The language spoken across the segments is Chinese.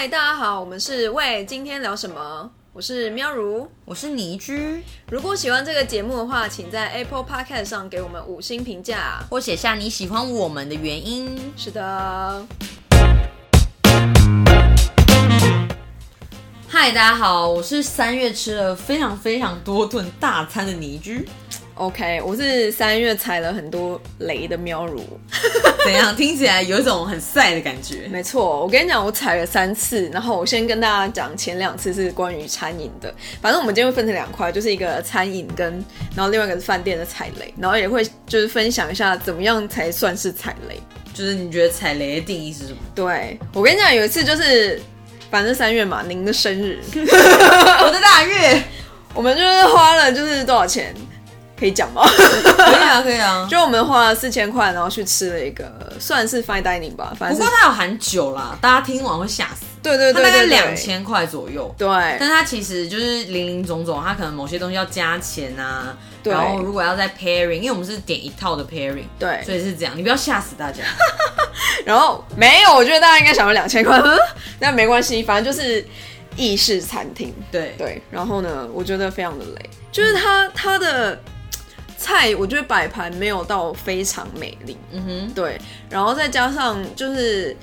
嗨，大家好，我们是喂，今天聊什么？我是喵如。我是倪居，如果喜欢这个节目的话，请在 Apple Podcast 上给我们五星评价。或写下你喜欢我们的原因。是的，嗨，大家好，我是三月吃了非常非常多顿大餐的倪居。OK，我是三月踩了很多雷的喵如。怎样？听起来有一种很晒的感觉。没错，我跟你讲，我踩了三次，然后我先跟大家讲，前两次是关于餐饮的，反正我们今天会分成两块，就是一个餐饮跟，然后另外一个是饭店的踩雷，然后也会就是分享一下怎么样才算是踩雷。就是你觉得踩雷的定义是什么？对我跟你讲，有一次就是，反正三月嘛，您的生日，我的大月，我们就是花了就是多少钱，可以讲吗？可以啊，可以啊。就我们花了四千块，然后去吃了一个算是 fine dining 吧，反正不过它有含酒啦，大家听完会吓死。对对它大概对对对，两千块左右。对但它其实就是零零总总，它可能某些东西要加钱啊，对然后如果要再 pairing，因为我们是点一套的 pairing，对所以是这样，你不要吓死大家。然后没有，我觉得大家应该想要两千块，嗯但没关系，反正就是意式餐厅。对，对，然后呢，我觉得非常的累，就是它它的菜，我觉得摆盘没有到非常美丽，嗯哼，对，然后再加上就是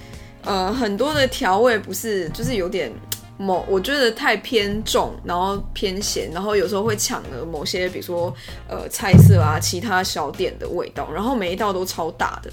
呃很多的调味不是就是有点。某我觉得太偏重，然后偏咸，然后有时候会抢了某些，比如说呃菜色啊，其他小点的味道，然后每一道都超大的，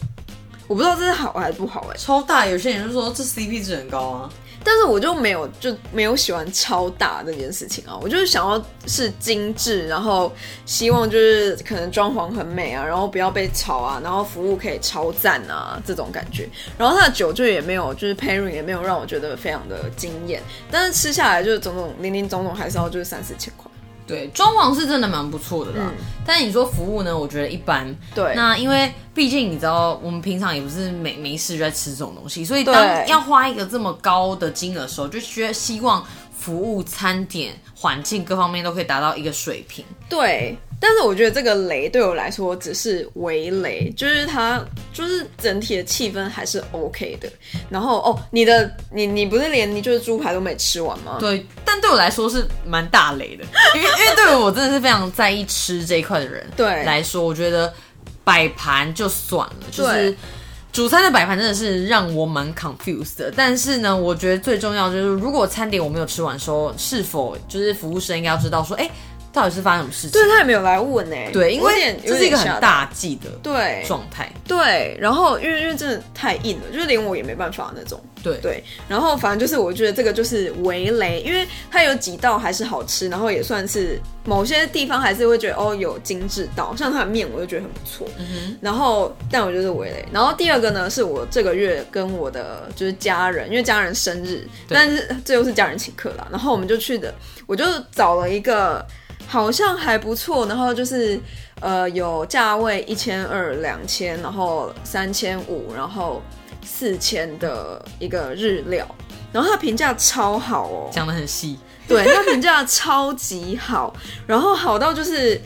我不知道这是好还是不好哎、超大，有些人就说这 CP 值很高啊。但是我就没有就没有喜欢超大这件事情啊，我就是想要是精致，然后希望就是可能装潢很美啊，然后不要被吵啊，然后服务可以超赞啊这种感觉。然后它的酒就也没有，就是 pairing 也没有让我觉得非常的惊艳，但是吃下来就是种种零零总总还是要就是三四千块。对，装潢是真的蛮不错的啦。嗯但是你说服务呢，我觉得一般。对，那因为毕竟你知道，我们平常也不是没没事就在吃这种东西，所以当要花一个这么高的金额的时候，就觉得希望服务、餐点、环境各方面都可以达到一个水平。对，但是我觉得这个雷对我来说只是微雷，就是它就是整体的气氛还是 OK 的。然后哦，你的你你不是连你就是猪排都没吃完吗？对，但对我来说是蛮大雷的，因为因为对我真的是非常在意吃这一块的人，对来说，我觉得摆盘就算了，就是主餐的摆盘真的是让我蛮 confused 的。但是呢，我觉得最重要就是，如果餐点我没有吃完的时候，是否就是服务生应该要知道说，哎、到底是发生什么事情？对他也没有来问呢、对，因为这是一个很大忌的对状态。对，然后因为因为真的太硬了，就是连我也没办法那种。对对，然后反正就是我觉得这个就是围雷，因为它有几道还是好吃，然后也算是某些地方还是会觉得哦有精致到，像它的面我就觉得很不错。嗯然后但我觉得是围雷。然后第二个呢是我这个月跟我的就是家人，因为家人生日，但是这又是家人请客啦，然后我们就去的，我就找了一个好像还不错，然后就是。呃，有价位一千二、两千，然后三千五，然后四千的一个日料，然后它评价超好哦，讲的很细，对，它评价超级好，然后好到就是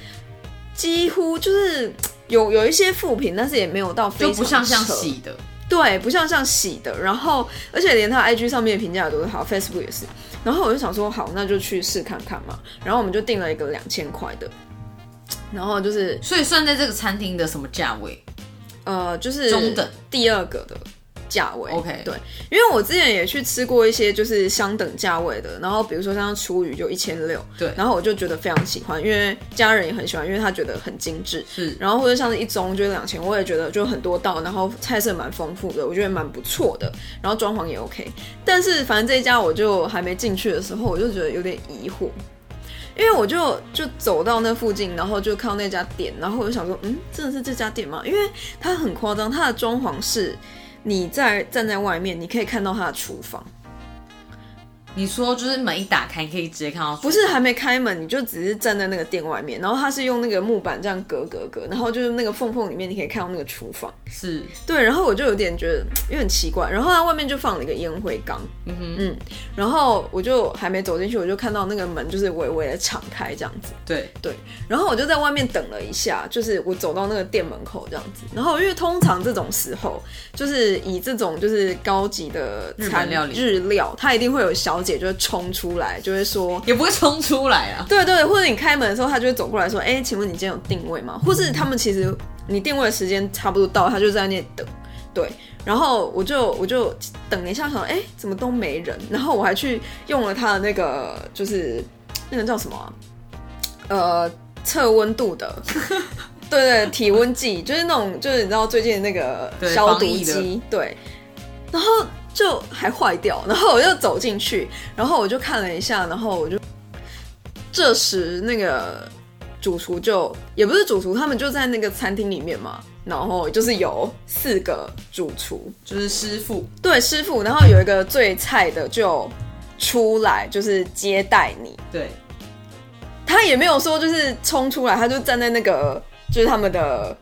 几乎就是有有一些负评，但是也没有到非就常不像像扯洗的。对，不像像洗的，然后而且连他 IG 上面的评价都是好，Facebook 也是。然后我就想说，好，那就去试看看嘛。然后我们就订了一个两千块的，然后就是所以算在这个餐厅的什么价位？呃，就是中等第二个的价位。OK 对，因为我之前也去吃过一些就是相等价位的，然后比如说像厨余就一千六，对然后我就觉得非常喜欢，因为家人也很喜欢，因为他觉得很精致。是然后或者像是一盅就是两千，我也觉得就很多道，然后菜色蛮丰富的，我觉得蛮不错的，然后装潢也 OK。但是反正这一家我就还没进去的时候，我就觉得有点疑惑，因为我就就走到那附近，然后就看到那家店，然后我就想说，嗯，真的是这家店吗？因为它很夸张，它的装潢是你在站在外面，你可以看到他的厨房。你说就是门一打开，你可以直接看到，不是还没开门，你就只是站在那个店外面，然后它是用那个木板这样隔隔隔，然后就是那个缝缝里面你可以看到那个厨房。是。对，然后我就有点觉得有点奇怪，然后它外面就放了一个烟灰缸，嗯哼，嗯，然后我就还没走进去，我就看到那个门就是微微的敞开这样子，对。对，然后我就在外面等了一下，就是我走到那个店门口这样子，然后因为通常这种时候，就是以这种就是高级的日本料理。日料，它一定会有小姐就会冲出来，就会说。也不会冲出来啊。对对，或者你开门的时候，他就会走过来说：“哎，请问你今天有定位吗？”或是他们其实你定位的时间差不多到，他就在那等。对，然后我就我就等了一下，想哎怎么都没人，然后我还去用了他的那个就是那个叫什么啊、呃测温度的，对对，体温计，就是那种就是你知道最近那个消毒机，对，然后就还坏掉，然后我就走进去，然后我就看了一下，然后我就这时那个主厨就也不是主厨，他们就在那个餐厅里面嘛，然后就是有四个主厨，就是师傅，对师傅，然后有一个最菜的就出来就是接待你，对，他也没有说就是冲出来，他就站在那个就是他们的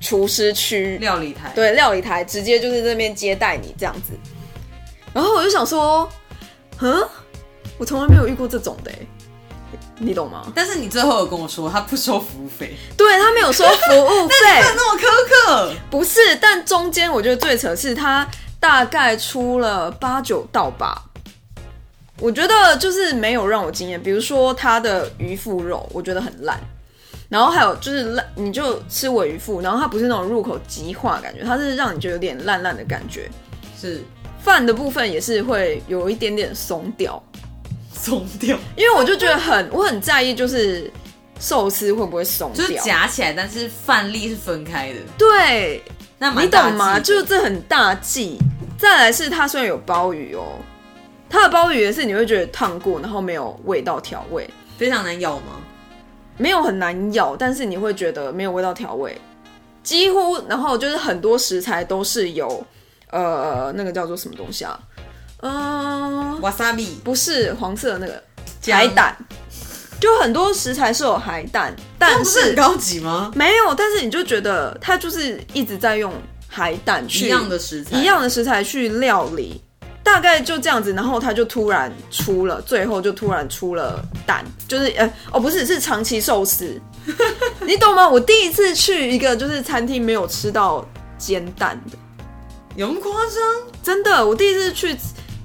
厨师区料理台，对料理台，直接就是这边接待你这样子。然后我就想说，嗯，我从来没有遇过这种的欸，你懂吗？但是你最后有跟我说他不收服务费，对他没有收服务费，那么苛刻，不是，但中间我觉得最扯是他大概出了八九道吧。我觉得就是没有让我惊艳，比如说他的鱼腹肉，我觉得很烂。然后还有就是烂，你就吃尾鱼腹，然后它不是那种入口即化感觉，它是让你觉得有点烂烂的感觉。是饭的部分也是会有一点点松掉，松掉，因为我就觉得很，我很在意就是寿司会不会松掉，就是夹起来，但是饭粒是分开的，对，那蛮你懂吗？忌的就是这很大忌。再来是它虽然有鲍鱼哦，它的鲍鱼也是你会觉得烫过，然后没有味道调味，非常难咬吗？没有很难咬，但是你会觉得没有味道调味，几乎然后就是很多食材都是有呃那个叫做什么东西啊？嗯、wasabi 不是黄色的那个海胆，就很多食材是有海胆，但不是很高级吗？没有，但是你就觉得它就是一直在用海胆去一样的食材，一样的食材去料理，大概就这样子，然后它就突然出了，最后就突然出了蛋，就是呃哦不是是长期寿司，你懂吗？我第一次去一个就是餐厅没有吃到煎蛋的，有那么夸张？真的，我第一次去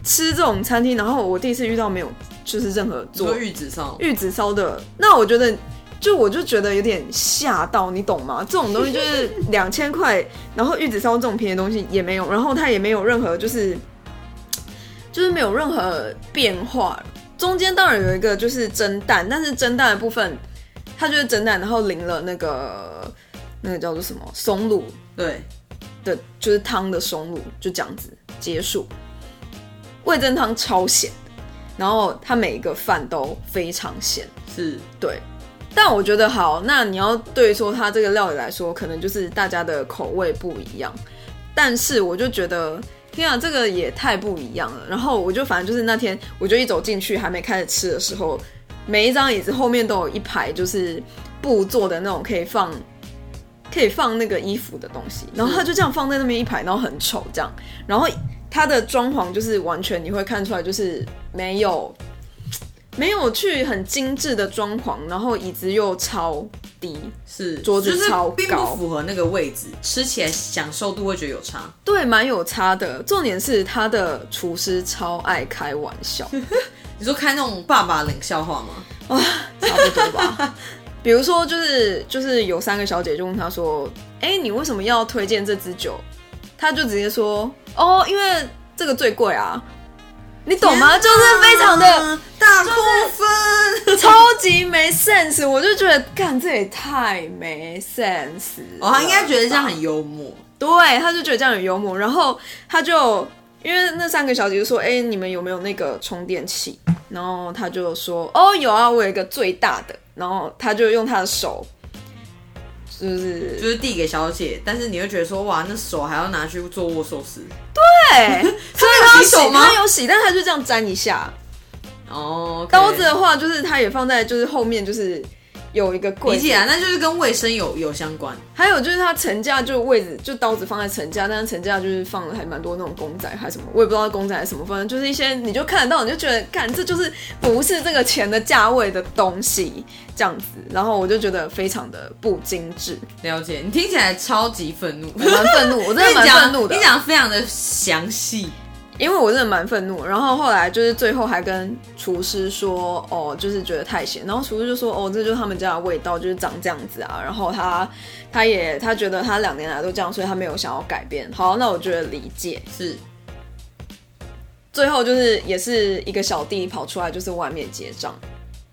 吃这种餐厅，然后我第一次遇到没有就是任何做做玉子烧，玉子烧的，那我觉得。就我就觉得有点吓到，你懂吗？这种东西就是两千块，然后玉子烧这种便宜的东西也没有，然后它也没有任何就是就是没有任何变化。中间当然有一个就是蒸蛋，但是蒸蛋的部分它就是蒸蛋，然后淋了那个那个叫做什么松露对，的，就是汤的松露，就这样子结束。味噌汤超咸，然后它每一个饭都非常咸。是对，但我觉得好，那你要对说它这个料理来说，可能就是大家的口味不一样。但是我就觉得，天啊，这个也太不一样了。然后我就反正就是那天，我就一走进去，还没开始吃的时候，每一张椅子后面都有一排就是布做的那种可以放。可以放那个衣服的东西，然后它就这样放在那边一排，然后很丑这样。然后它的装潢就是完全你会看出来，就是没有没有去很精致的装潢，然后椅子又超低，是，桌子就是超并不高符合那个位置，吃起来享受度会觉得有差。对，蛮有差的。重点是他的厨师超爱开玩笑，你说开那种爸爸冷笑话吗？啊差不多吧。比如说，就是就是有三个小姐就问他说：“哎、你为什么要推荐这支酒？”他就直接说：“哦，因为这个最贵啊。”你懂吗？就是非常的啊大扣分。超级没 sense，我就觉得，干这也太没 sense 了。哦，他应该觉得这样很幽默。对，他就觉得这样很幽默，然后他就因为那三个小姐就说：“哎、你们有没有那个充电器？”然后他就说：“哦，有啊，我有一个最大的。”然后他就用他的手，就是就是递给小姐，但是你会觉得说，哇，那手还要拿去做握寿司，对，所以他洗手吗他有洗，但他就这样粘一下。哦，刀子的话，就是它也放在就是后面，就是有一个柜子理解。啊，那就是跟卫生有有相关。还有就是它层架就位置就刀子放在层架，但是层架就是放了还蛮多那种公仔还是什么，我也不知道公仔还是什么，反正就是一些你就看得到，你就觉得干这就是不是这个钱的价位的东西这样子，然后我就觉得非常的不精致，了解，你听起来超级愤怒，我蛮愤怒，我真的蛮愤怒的 你，讲得非常的详细。因为我真的蛮愤怒，然后后来就是最后还跟厨师说，哦，就是觉得太咸，然后厨师就说，哦，这就是他们家的味道，就是长这样子啊，然后他他也他觉得他两年来都这样，所以他没有想要改变。好，那我觉得理解。是，最后就是也是一个小弟跑出来，就是外面结账，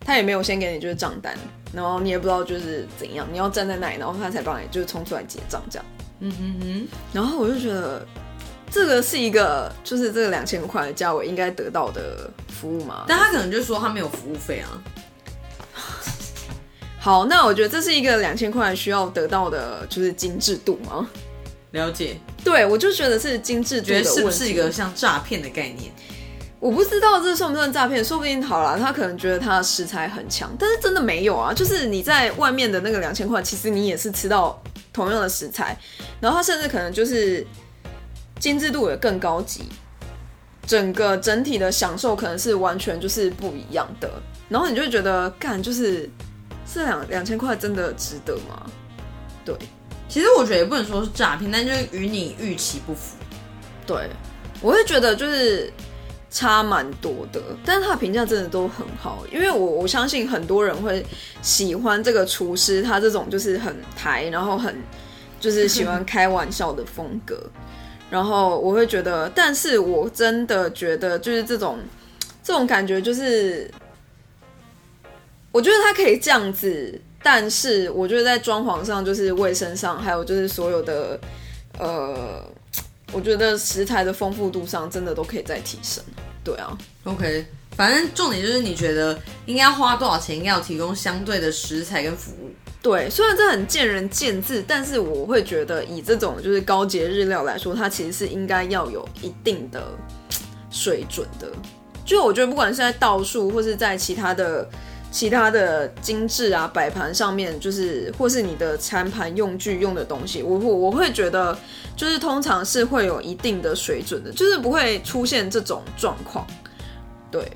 他也没有先给你就是账单，然后你也不知道就是怎样，你要站在那里，然后他才帮你就是冲出来结账这样。嗯哼哼，然后我就觉得这个是一个就是这个两千块的价位应该得到的服务吗？但他可能就说他没有服务费啊。好，那我觉得这是一个两千块需要得到的就是精致度吗？了解，对，我就觉得是精致度觉。得是不是一个像诈骗的概念？我不知道这算不算诈骗，说不定好了，他可能觉得他的食材很强，但是真的没有啊。就是你在外面的那个两千块，其实你也是吃到同样的食材，然后他甚至可能就是精致度也更高级，整个整体的享受可能是完全就是不一样的。然后你就会觉得，干就是这两两千块真的值得吗？对其实我觉得也不能说是诈骗，但就是与你预期不符。对，我会觉得就是差蛮多的，但是他的评价真的都很好，因为我我相信很多人会喜欢这个厨师，他这种就是很台，然后很就是喜欢开玩笑的风格，然后我会觉得，但是我真的觉得就是这种这种感觉就是，我觉得他可以这样子，但是我觉得在装潢上，就是卫生上，还有就是所有的呃。我觉得食材的丰富度上真的都可以再提升。对啊，OK，反正重点就是你觉得应该花多少钱，应该要提供相对的食材跟服务。对，虽然这很见仁见智，但是我会觉得以这种就是高节日料来说，它其实是应该要有一定的水准的。就我觉得不管是在道数或是在其他的其他的精致啊摆盘上面，就是或是你的餐盘用具用的东西，我我我会觉得就是通常是会有一定的水准的，就是不会出现这种状况。对，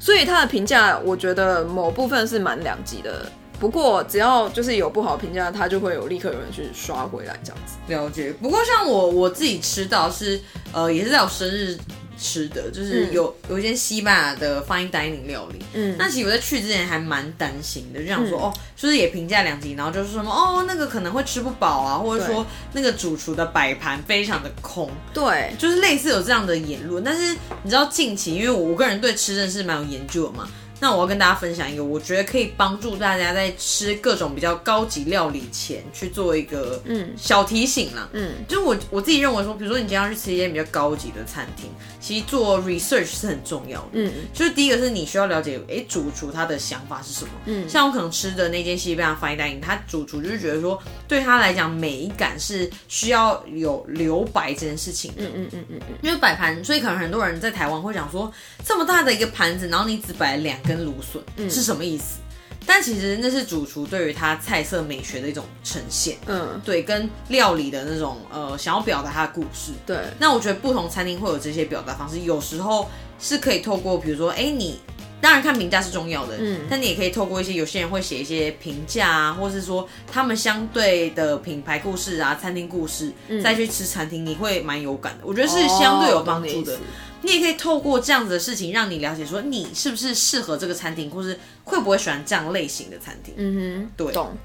所以他的评价，我觉得某部分是蛮两极的。不过只要就是有不好评价，他就会有立刻有人去刷回来这样子。了解。不过像我我自己吃到是呃，也是在我生日吃的，就是嗯有、有一间西班牙的 fine dining 料理。嗯那其实我在去之前还蛮担心的，就想说、嗯哦，就是也评价两集，然后就是说什么哦，那个可能会吃不饱啊，或者说那个主厨的摆盘非常的空，对，就是类似有这样的言论。但是你知道近期，因为我我个人对吃真的是蛮有研究的嘛。那我要跟大家分享一个，我觉得可以帮助大家在吃各种比较高级料理前去做一个嗯小提醒啦。嗯就是我我自己认为说，比如说你今天要去吃一间比较高级的餐厅，其实做 research 是很重要的。嗯就是第一个是你需要了解，诶，主厨他的想法是什么。嗯像我可能吃的那间西班牙 fine dining，他主厨就是觉得说，对他来讲美感是需要有留白这件事情的。嗯嗯嗯嗯嗯，因为摆盘，所以可能很多人在台湾会讲说，这么大的一个盘子，然后你只摆两根芦笋，是什么意思？但其实那是主厨对于他菜色美学的一种呈现，嗯，对，跟料理的那种呃想要表达他的故事。对，那我觉得不同餐厅会有这些表达方式，有时候是可以透过，比如说，哎，你当然看评价是重要的，嗯但你也可以透过一些有些人会写一些评价啊，或是说他们相对的品牌故事啊、餐厅故事，再去吃餐厅，你会蛮有感的。我觉得是相对有帮助的。你也可以透过这样子的事情，让你了解说你是不是适合这个餐厅，或是会不会喜欢这样类型的餐厅。嗯哼，对懂。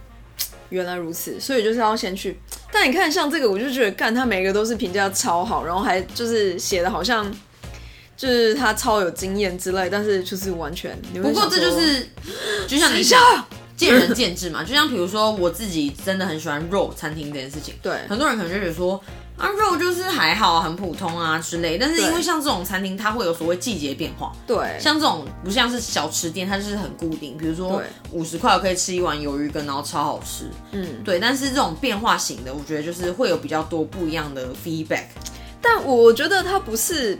原来如此，所以就是要先去。但你看，像这个，我就觉得，干他每个都是评价超好，然后还就是写的好像就是他超有经验之类，但是就是完全。不过这就是，就像你 讲，见仁见智嘛。就像比如说我自己真的很喜欢肉餐厅这件事情，对很多人可能就觉得说啊肉就是还好，很普通啊之类。但是因为像这种餐厅，它会有所谓季节变化，对，像这种不像是小吃店，它就是很固定。比如说对五十块我可以吃一碗鱿鱼羹，然后超好吃。嗯，对，但是这种变化型的，我觉得就是会有比较多不一样的 feedback。但我觉得它不是，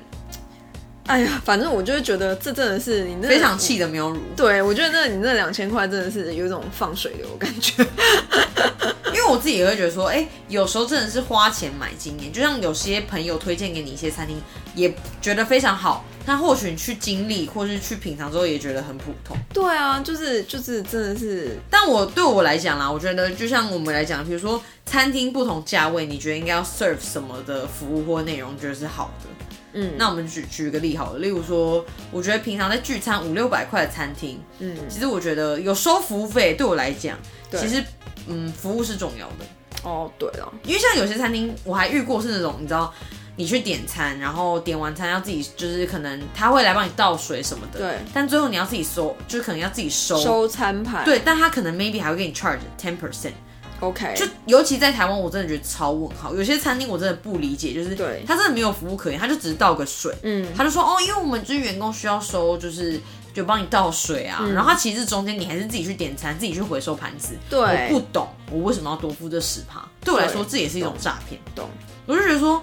哎呀，反正我就是觉得这真的是你那非常气的喵乳。对，我觉得那你那两千块真的是有一种放水流感觉。因为我自己也会觉得说，哎、有时候真的是花钱买经验，就像有些朋友推荐给你一些餐厅，也觉得非常好，但或许你去经历或是去品尝之后，也觉得很普通。对啊，就是就是真的是，但我对我来讲啦，我觉得就像我们来讲，比如说餐厅不同价位，你觉得应该要 serve 什么的服务或内容，觉得是好的。嗯，那我们举举个例好了，例如说，我觉得平常在聚餐五六百块的餐厅，嗯，其实我觉得有收服务费，对我来讲，对。其实嗯，服务是重要的。哦，对了，因为像有些餐厅，我还遇过是那种，你知道，你去点餐，然后点完餐要自己，就是可能他会来帮你倒水什么的，对，但最后你要自己收，就是可能要自己收，收餐盘，对，但他可能 maybe 还会给你 charge ten percent，，OK，就尤其在台湾，我真的觉得超问号，有些餐厅我真的不理解，就是对。他真的没有服务可言，他就只是倒个水，嗯，他就说哦，因为我们就是员工需要收，就是。就帮你倒水啊，然后他其实中间你还是自己去点餐，自己去回收盘子。对。我不懂我为什么要多付这十趴，对我来说对这也是一种诈骗。懂，我就觉得说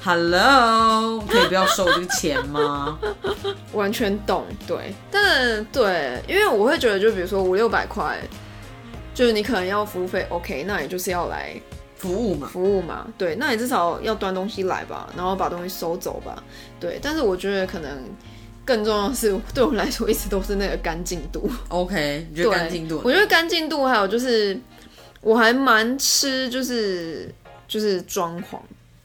，Hello，可以不要收我这个钱吗？完全懂，对，但对，因为我会觉得，就比如说五六百块，就是你可能要服务费，OK，那也就是要来服务嘛，服务嘛，对，那你至少要端东西来吧，然后把东西收走吧，对。但是我觉得可能更重要的是，对我来说一直都是那个干净度，OK，你觉得对，干净度？我觉得干净度还有就是，我还蛮吃就是就是装潢，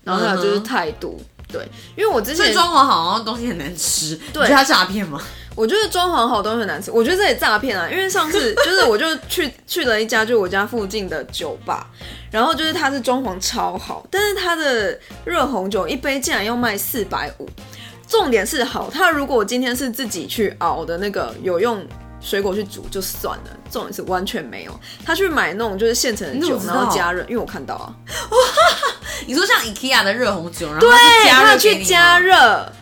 然后还有就是态度。对，因为我之前装潢好像东西很难吃，对你觉得他诈骗吗？我觉得装潢好东西很难吃，我觉得这也诈骗啊！因为上次 就是我就去去了一家就我家附近的酒吧，然后就是它是装潢超好，但是它的热红酒一杯竟然要卖四百五。重点是好，它如果今天是自己去熬的那个有用水果去煮就算了，重点是完全没有，他去买那种就是现成的酒然后加热，因为我看到啊，你说像 IKEA 的热红酒，然后加他热去加，热，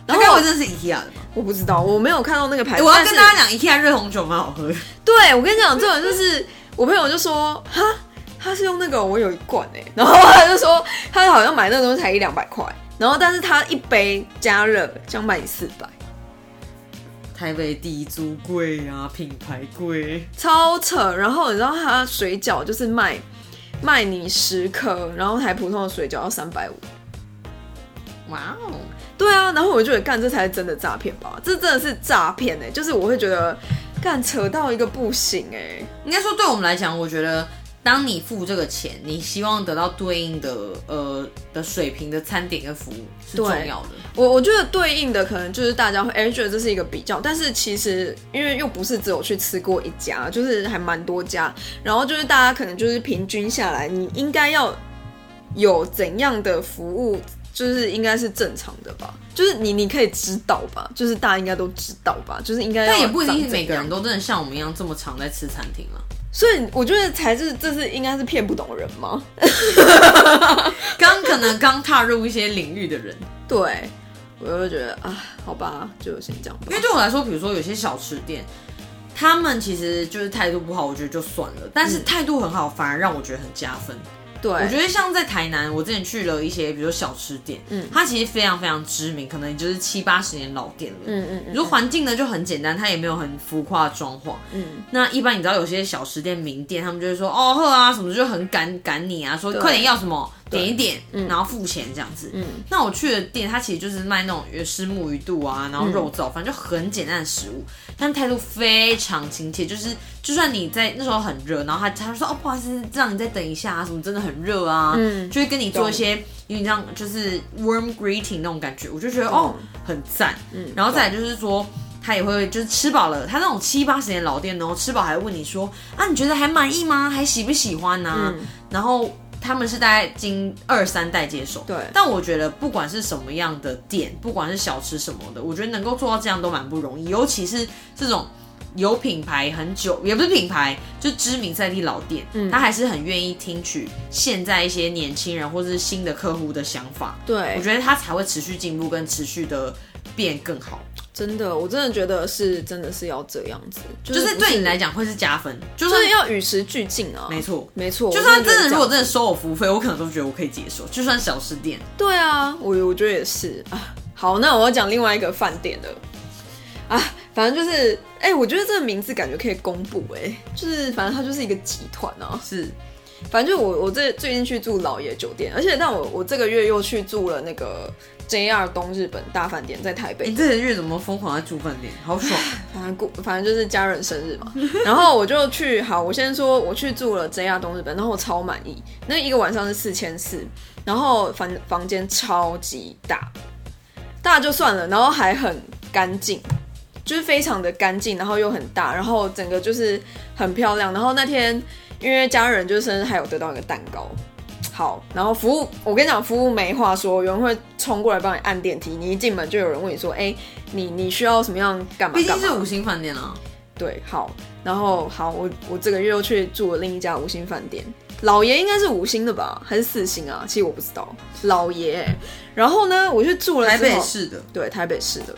然后会真的是 IKEA 的吗？我不知道，我没有看到那个牌子，欸我要跟大家讲，IKEA 热红酒蛮好喝的。对，我跟你讲，这种就是我朋友就说，哈，他是用那个，我有一罐哎、然后他就说他好像买那个东西才一两百块，然后但是他一杯加热这样卖你四百，台北地租贵啊，品牌贵。超扯。然后你知道他水饺就是卖卖你十颗，然后台普通的水饺要三百五。哇哦，对啊，然后我就觉得干这才是真的诈骗吧，这真的是诈骗哎，就是我会觉得干扯到一个不行哎、应该说对我们来讲，我觉得当你付这个钱，你希望得到对应的呃的水平的餐点跟服务是重要的。我我觉得对应的可能就是大家会哎、觉得这是一个比较，但是其实因为又不是只有去吃过一家，就是还蛮多家，然后就是大家可能就是平均下来，你应该要有怎样的服务，就是应该是正常的吧，就是你你可以知道吧，就是大家应该都知道吧，就是应该但也不一定每个人，都真的像我们一样这么常在吃餐厅啊。所以我觉得才是这是应该是骗不懂人吗？刚可能刚踏入一些领域的人，对，我就觉得啊，好吧，就先这样吧因为对我来说，比如说有些小吃店，他们其实就是态度不好，我觉得就算了，但是态度很好，反而让我觉得很加分。对，我觉得像在台南，我之前去了一些，比如说小吃店，嗯它其实非常非常知名，可能也就是七八十年老店了。嗯嗯你说环境呢就很简单，它也没有很浮夸的装潢。嗯那一般你知道有些小吃店、名店，他们就会说哦呵啊什么，就很赶赶你啊，说快点要什么对点一点，嗯。然后付钱这样子。嗯。那我去的店，它其实就是卖那种鱼丝木鱼肚啊，然后肉燥，反正就很简单的食物，但态度非常亲切，就是就算你在那时候很热，然后他他就说哦不好意思，让你再等一下啊，什么真的很热啊，嗯。就会跟你做一些有点像就是 warm greeting 那种感觉，我就觉得哦很赞，嗯，然后再来就是说。他也会就是吃饱了，他那种七八十年老店哦，吃饱还会问你说啊，你觉得还满意吗？还喜不喜欢呢、嗯。然后他们是大概经二三代接手，对。但我觉得不管是什么样的店，不管是小吃什么的，我觉得能够做到这样都蛮不容易，尤其是这种有品牌很久，也不是品牌，就知名在地老店，嗯。他还是很愿意听取现在一些年轻人或者是新的客户的想法，对。我觉得他才会持续进步跟持续的变更好。真的，我真的觉得是真的是要这样子，就就是不对你来讲会是加分，就就是算要与时俱进啊。没错。没错，就算我真的，如果这样真的收我服务费，我可能都觉得我可以接受。就算小吃店，对啊，我我觉得也是啊。好，那我要讲另外一个饭店的啊，反正就是，哎、我觉得这个名字感觉可以公布，哎，就是反正它就是一个集团啊。是反正就我我这最近去住老爷酒店，而且但我我这个月又去住了那个 JR 东日本大饭店，在台北你。这个月怎么疯狂在住饭店？好爽！反正过，反正就是家人生日嘛，然后我就去。好，我先说我去住了 JR 东日本，然后我超满意。那一个晚上是四千四，然后房房间超级大，大就算了，然后还很干净，就是非常的干净，然后又很大，然后整个就是很漂亮。然后那天因为家人就是生日，还有得到一个蛋糕。好，然后服务，我跟你讲，服务没话说，有人会冲过来帮你按电梯，你一进门就有人问你说，哎、你你需要什么样干嘛嘛？竟是五星饭店啊。对，好，然后好，我我这个月又去住了另一家五星饭店，老爷应该是五星的吧，还是四星啊？其实我不知道，老爷。然后呢，我去住了台北市的，对，台北市的，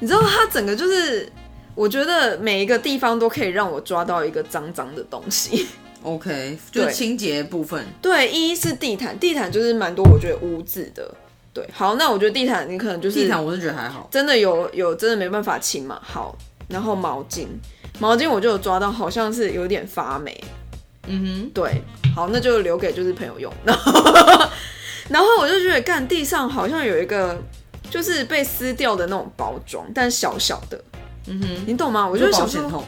你知道它整个就是，我觉得每一个地方都可以让我抓到一个脏脏的东西。OK，就是清洁部分。对，一是地毯，地毯就是蛮多我觉得污渍的。对，好，那我觉得地毯你可能就是地毯我是觉得还好，真的有有真的没办法清嘛。好，然后毛巾，毛巾我就有抓到，好像是有点发霉。嗯哼对，好，那就留给就是朋友用。然后，然后我就觉得，干地上好像有一个就是被撕掉的那种包装，但小小的，嗯哼，你懂吗？我我就想说，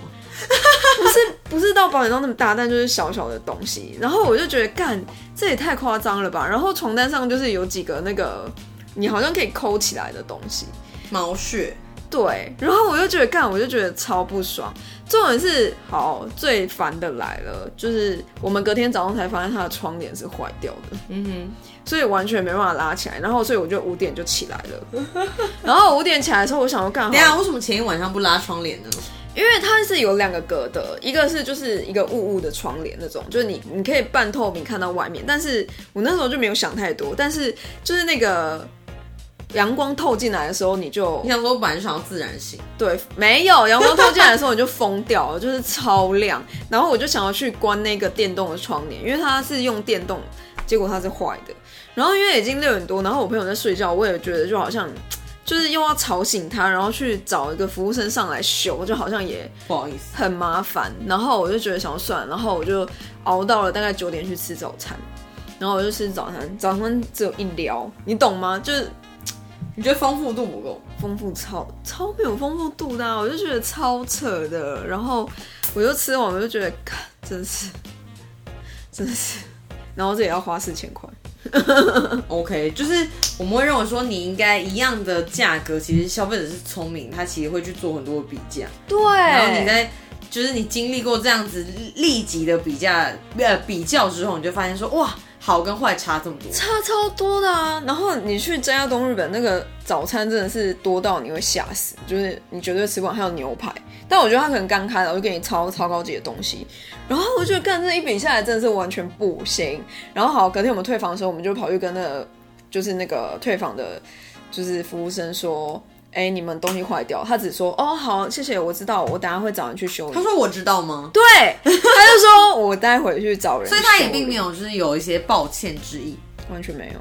不是不是到保险箱那么大，但就是小小的东西。然后我就觉得，干这也太夸张了吧。然后床单上就是有几个那个你好像可以抠起来的东西。毛屑。对，然后我就觉得干，我就觉得超不爽。重点是，好最烦的来了，就是我们隔天早上才发现它的窗帘是坏掉的，嗯哼所以完全没办法拉起来。然后，所以我就五点就起来了。然后五点起来的时候，我想要干哼，等一下为什么前一晚上不拉窗帘呢？因为它是有两个格的，一个是就是一个雾雾的窗帘那种，就是你你可以半透明看到外面，但是我那时候就没有想太多，但是就是那个阳光透进来的时候，你就你想说我本来想要自然醒，对，没有阳光透进来的时候你就疯掉了，就是超亮。然后我就想要去关那个电动的窗帘，因为它是用电动，结果它是坏的。然后因为已经六点多，然后我朋友在睡觉，我也觉得就好像就是又要吵醒他，然后去找一个服务生上来修，就好像也不好意思。很麻烦。然后我就觉得想要算了，然后我就熬到了大概九点去吃早餐。然后我就吃早餐，早餐只有一撩，你懂吗？就是你觉得丰富度不够？丰富超超没有丰富度的、啊，我就觉得超扯的。然后我就吃完，我就觉得，看真是，真的是，然后这也要花四千块。OK，就是我们会认为说你应该一样的价格，其实消费者是聪明，他其实会去做很多的比价，对，然后你在就是你经历过这样子立即的比价呃比较之后，你就发现说哇，好跟坏差这么多。差超多的啊！然后你去真亚东日本那个早餐真的是多到你会吓死，就是你绝对吃不完，还有牛排。但我觉得他可能刚开了，我就给你超超高级的东西。然后我觉得干这一比下来真的是完全不行。然后好，隔天我们退房的时候，我们就跑去跟那个就是那个退房的，就是服务生说。哎，你们东西坏掉，他只说哦好，谢谢，我知道，我等下会找人去修理。他说我知道吗？对，他就说我待会去找人，所以他也并没有就是有一些抱歉之意。完全没有。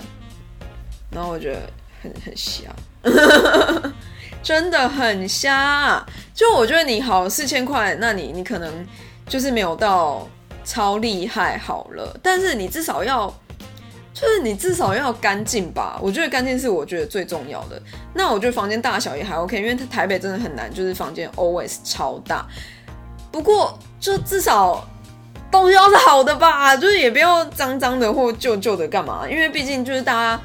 然后我觉得很很瞎，真的很瞎。就我觉得你好四千块，那你你可能就是没有到超厉害好了，但是你至少要。就是你至少要干净吧，我觉得干净是我觉得最重要的。那我觉得房间大小也还 OK，因为它台北真的很难，就是房间 always 超大。不过就至少东西要是好的吧，就是也不要脏脏的或旧旧的干嘛，因为毕竟就是大家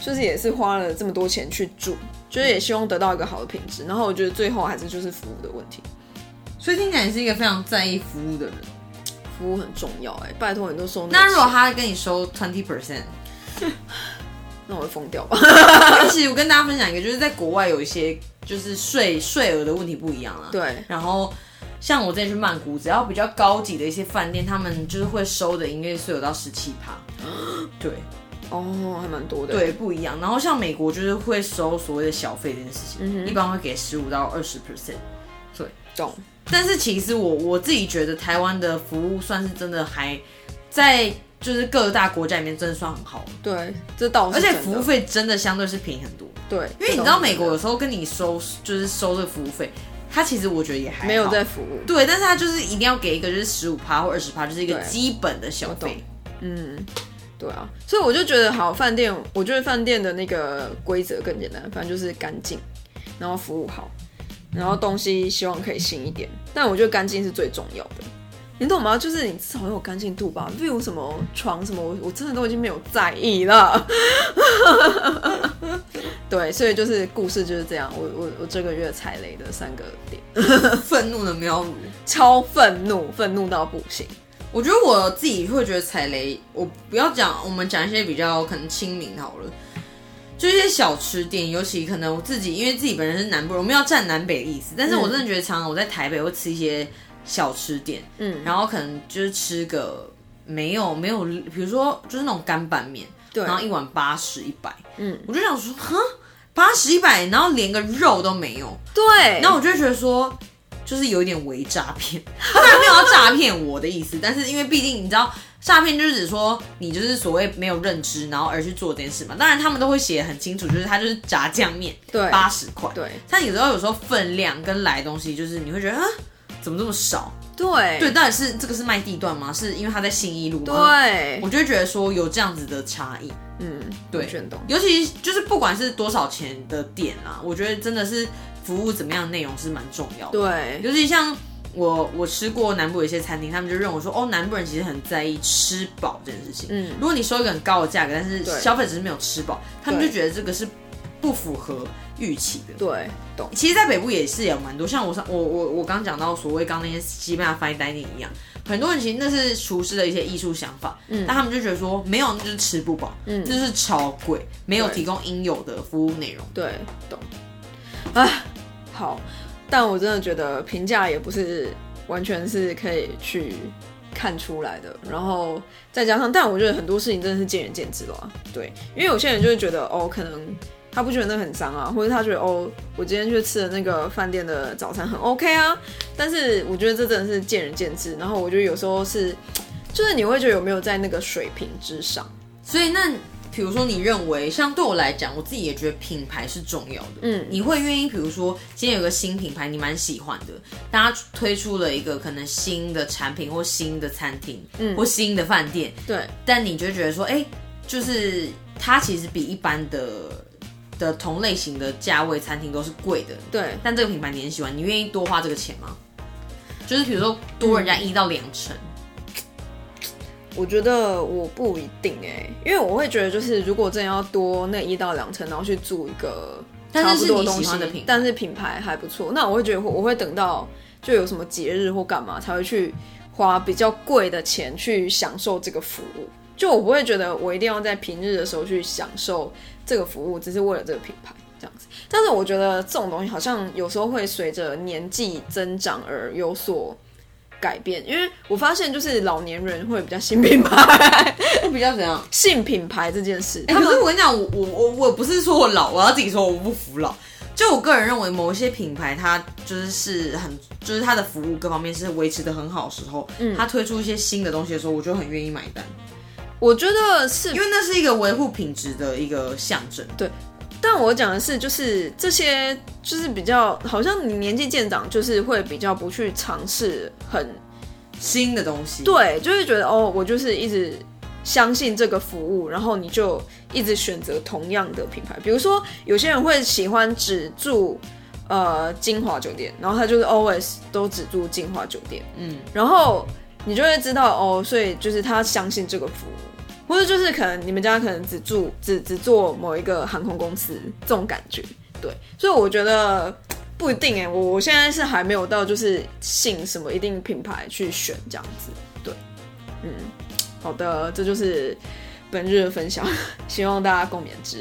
就是也是花了这么多钱去住，就是也希望得到一个好的品质。然后我觉得最后还是就是服务的问题，所以听起来你是一个非常在意服务的人。服务很重要哎、拜托你都收那那如果他跟你收 twenty percent，那我会疯掉吧？其实我跟大家分享一个，就是在国外有一些就是税税额的问题不一样啊。对，然后像我之前去曼谷，只要比较高级的一些饭店，他们就是会收的营业税有到十七趴。对，哦，还蛮多的。，对，不一样。然后像美国就是会收所谓的小费这件事情，一般会给十五到二十 percent。懂。但是其实我我自己觉得台湾的服务算是真的还在就是各大国家里面真的算很好，对，这倒是。而且服务费真的相对是便宜很多。对，因为你知道美国有时候跟你收就是收这个服务费，它其实我觉得也还好没有在服务。对，但是它就是一定要给一个就是十五趴或二十趴，就是一个基本的小费。嗯，对啊，所以我就觉得好饭店，我觉得饭店的那个规则更简单，反正就是干净，然后服务好，然后东西希望可以新一点，但我觉得干净是最重要的。你懂吗？就是你至少要有干净度吧，view 什么床什么，我我真的都已经没有在意了。对，所以就是故事就是这样。我我我这个月踩雷的三个点，愤怒的喵如，超愤怒，愤怒到不行。我觉得我自己会觉得踩雷，我不要讲，我们讲一些比较可能亲民好了。就一些小吃店，尤其可能我自己，因为自己本身是南部人，我们要站南北的意思。但是我真的觉得，常常我在台北会吃一些小吃店，嗯，然后可能就是吃个没有没有，比如说就是那种干拌面，对，然后一碗八十一百，嗯，我就想说，哼，八十一百，然后连个肉都没有，对，那我就会觉得说，就是有一点伪诈骗。他当然没有要诈骗我的意思，但是因为毕竟你知道，诈骗就是指说你就是所谓没有认知，然后而去做这件事嘛。当然他们都会写得很清楚，就是他就是炸酱面，对八十块。对但有时候有时候分量跟来的东西，就是你会觉得啊，怎么这么少？对对，到底是这个是卖地段吗？是因为他在信义路吗？对，我就会觉得说有这样子的差异。嗯，对。尤其就是不管是多少钱的店啊，我觉得真的是服务怎么样的内容是蛮重要的。对，尤其像我我吃过南部有一些餐厅，他们就认为说，哦，南部人其实很在意吃饱这件事情。嗯，如果你收一个很高的价格，但是消费者是没有吃饱，他们就对觉得这个是不符合预期的。对，懂。其实，在北部也是有蛮多，像我上我我我刚讲到所谓刚那些西班牙 fine dining 一样，很多人其实那是厨师的一些艺术想法，嗯，但他们就觉得说没有，那就是吃不饱，嗯，这就是超贵，没有提供应有的服务内容。对，懂。啊，好，但我真的觉得评价也不是完全是可以去看出来的。然后再加上，但我觉得很多事情真的是见仁见智了。对，因为有些人就会觉得，哦，可能他不觉得那很脏啊，或者他觉得，哦，我今天去吃的那个饭店的早餐很 OK 啊。但是我觉得这真的是见仁见智。然后我觉得有时候是，就是你会觉得有没有在那个水平之上。所以那比如说你认为，像对我来讲，我自己也觉得品牌是重要的。嗯。你会愿意，比如说今天有个新品牌，你蛮喜欢的，大家推出了一个可能新的产品或新的餐厅，嗯，或新的饭店，对，但你就觉得说，哎、就是它其实比一般的的同类型的价位餐厅都是贵的，对，但这个品牌你很喜欢，你愿意多花这个钱吗？就是比如说多人家一到两成，我觉得我不一定哎、因为我会觉得就是如果真的要多那一到两层，然后去住一个差不多东西的品但是品牌还不错，那我会觉得我会等到就有什么节日或干嘛才会去花比较贵的钱去享受这个服务。就我不会觉得我一定要在平日的时候去享受这个服务，只是为了这个品牌这样子。但是我觉得这种东西好像有时候会随着年纪增长而有所改变，因为我发现就是老年人会比较信品牌，会 比较怎样？信品牌这件事，哎、他们可是我跟你讲，我我我我不是说我老，我要自己说我不服老。就我个人认为，某一些品牌它就是是很，就是它的服务各方面是维持的很好的时候，嗯，它推出一些新的东西的时候，我就很愿意买单，我觉得是因为那是一个维护品质的一个象征。但我讲的是，就是这些就是比较，好像你年纪渐长，就是会比较不去尝试很新的东西，对，就是觉得哦，我就是一直相信这个服务，然后你就一直选择同样的品牌。比如说，有些人会喜欢只住呃金华酒店，然后他就是 always 都只住金华酒店，嗯，然后你就会知道哦，所以就是他相信这个服务，或者就是可能你们家可能只住只只做某一个航空公司这种感觉，对，所以我觉得不一定哎，我我现在是还没有到就是信什么一定品牌去选这样子，对，嗯，好的，这就是本日的分享，希望大家共勉之。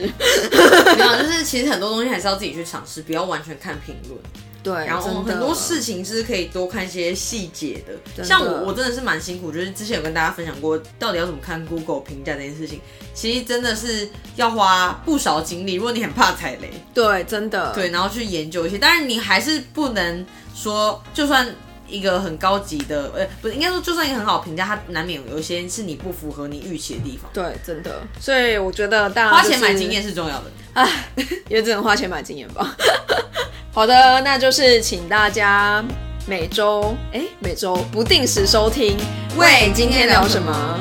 没有，就是其实很多东西还是要自己去尝试，不要完全看评论。对，然后很多事情是可以多看一些细节的。的像我，我真的是蛮辛苦，就是之前有跟大家分享过，到底要怎么看 Google 评价这件事情，其实真的是要花不少精力。如果你很怕踩雷，对，真的，对，然后去研究一些，但是你还是不能说，就算一个很高级的，呃，不是应该说，就算一个很好评价，它难免有一些是你不符合你预期的地方。对，真的。所以我觉得大家、花钱买经验，是重要的。也只能花钱买经验吧。好的，那就是请大家每周哎每周不定时收听。喂今天聊什么？